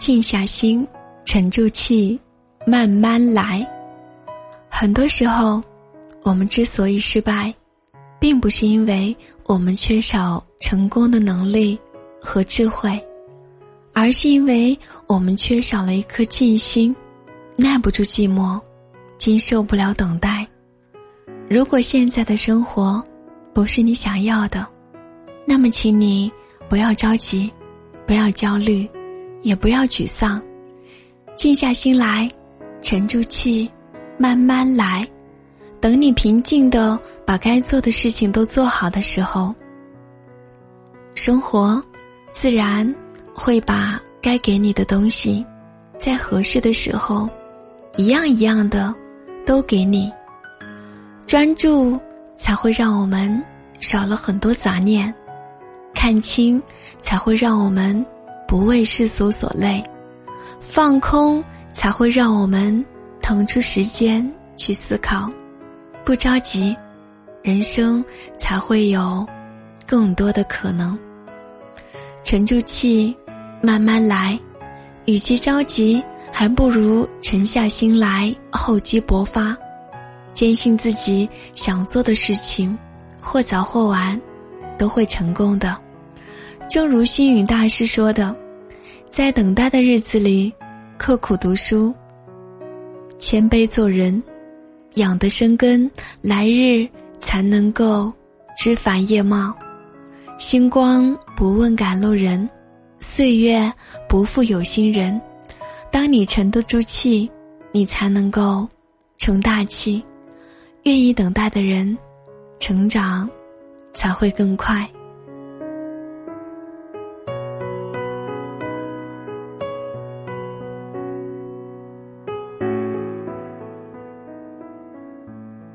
静下心，沉住气，慢慢来。很多时候，我们之所以失败，并不是因为我们缺少成功的能力和智慧，而是因为我们缺少了一颗静心，耐不住寂寞，经受不了等待。如果现在的生活不是你想要的，那么请你不要着急，不要焦虑，也不要沮丧，静下心来，沉住气，慢慢来。等你平静的把该做的事情都做好的时候，生活自然会把该给你的东西，在合适的时候，一样一样的都给你。专注才会让我们少了很多杂念，看清才会让我们不为世俗所累，放空才会让我们腾出时间去思考，不着急，人生才会有更多的可能。沉住气，慢慢来，与其着急，还不如沉下心来，厚积薄发。坚信自己想做的事情，或早或晚，都会成功的。正如星云大师说的，在等待的日子里，刻苦读书，谦卑做人，养得生根，来日才能够枝繁叶茂。星光不问赶路人，岁月不负有心人。当你沉得住气，你才能够成大器。愿意等待的人，成长才会更快。